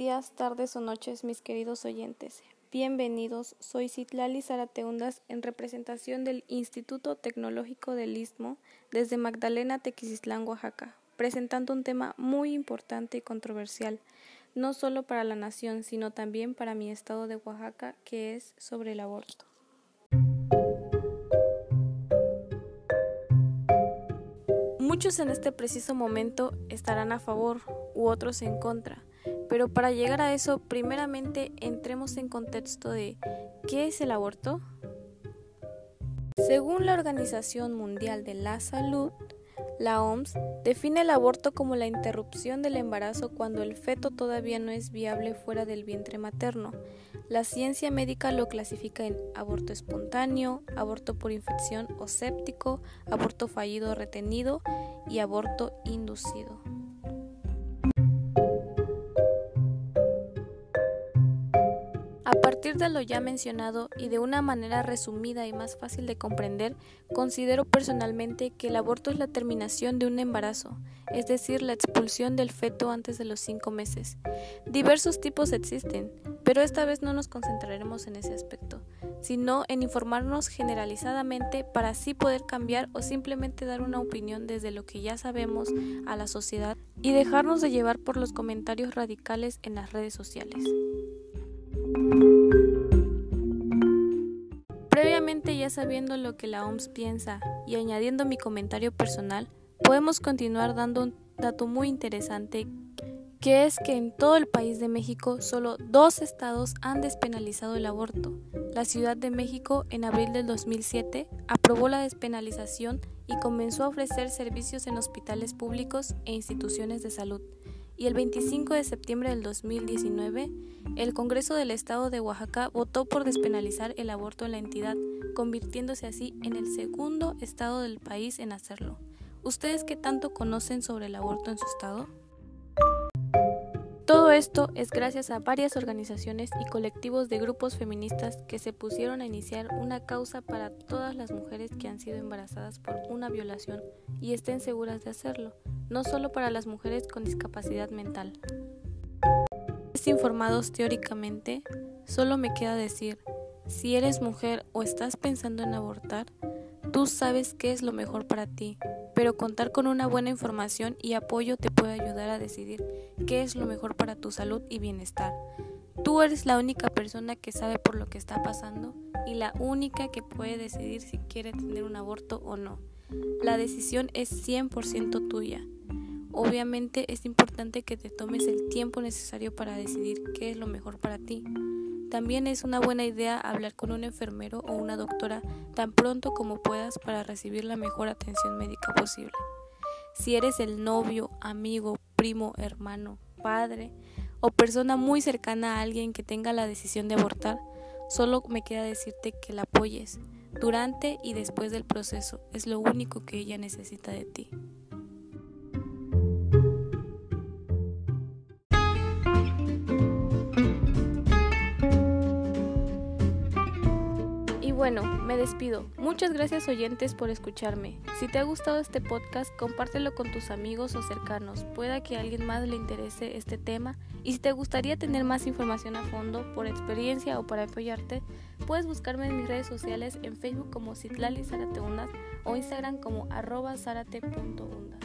días, tardes o noches, mis queridos oyentes. Bienvenidos, soy Citlali Zarateundas en representación del Instituto Tecnológico del Istmo desde Magdalena, Tequisistlán, Oaxaca, presentando un tema muy importante y controversial, no solo para la nación, sino también para mi estado de Oaxaca, que es sobre el aborto. Muchos en este preciso momento estarán a favor u otros en contra, pero para llegar a eso, primeramente entremos en contexto de ¿qué es el aborto? Según la Organización Mundial de la Salud, la OMS define el aborto como la interrupción del embarazo cuando el feto todavía no es viable fuera del vientre materno. La ciencia médica lo clasifica en aborto espontáneo, aborto por infección o séptico, aborto fallido o retenido y aborto inducido. Partir de lo ya mencionado y de una manera resumida y más fácil de comprender, considero personalmente que el aborto es la terminación de un embarazo, es decir, la expulsión del feto antes de los cinco meses. Diversos tipos existen, pero esta vez no nos concentraremos en ese aspecto, sino en informarnos generalizadamente para así poder cambiar o simplemente dar una opinión desde lo que ya sabemos a la sociedad y dejarnos de llevar por los comentarios radicales en las redes sociales. Previamente ya sabiendo lo que la OMS piensa y añadiendo mi comentario personal, podemos continuar dando un dato muy interesante que es que en todo el país de México solo dos estados han despenalizado el aborto. La Ciudad de México en abril del 2007 aprobó la despenalización y comenzó a ofrecer servicios en hospitales públicos e instituciones de salud y el 25 de septiembre del 2019, el Congreso del Estado de Oaxaca votó por despenalizar el aborto en la entidad, convirtiéndose así en el segundo estado del país en hacerlo. ¿Ustedes qué tanto conocen sobre el aborto en su estado? Todo esto es gracias a varias organizaciones y colectivos de grupos feministas que se pusieron a iniciar una causa para todas las mujeres que han sido embarazadas por una violación y estén seguras de hacerlo, no solo para las mujeres con discapacidad mental. Informados teóricamente, solo me queda decir, si eres mujer o estás pensando en abortar, tú sabes qué es lo mejor para ti, pero contar con una buena información y apoyo te puede ayudar a decidir qué es lo mejor para tu salud y bienestar. Tú eres la única persona que sabe por lo que está pasando y la única que puede decidir si quiere tener un aborto o no. La decisión es 100% tuya. Obviamente es importante que te tomes el tiempo necesario para decidir qué es lo mejor para ti. También es una buena idea hablar con un enfermero o una doctora tan pronto como puedas para recibir la mejor atención médica posible. Si eres el novio, amigo, primo, hermano, padre o persona muy cercana a alguien que tenga la decisión de abortar, solo me queda decirte que la apoyes durante y después del proceso. Es lo único que ella necesita de ti. Bueno, me despido. Muchas gracias oyentes por escucharme. Si te ha gustado este podcast, compártelo con tus amigos o cercanos. Pueda que a alguien más le interese este tema. Y si te gustaría tener más información a fondo, por experiencia o para apoyarte, puedes buscarme en mis redes sociales en Facebook como Citlali Zarateundas o Instagram como arroba zarate.undas.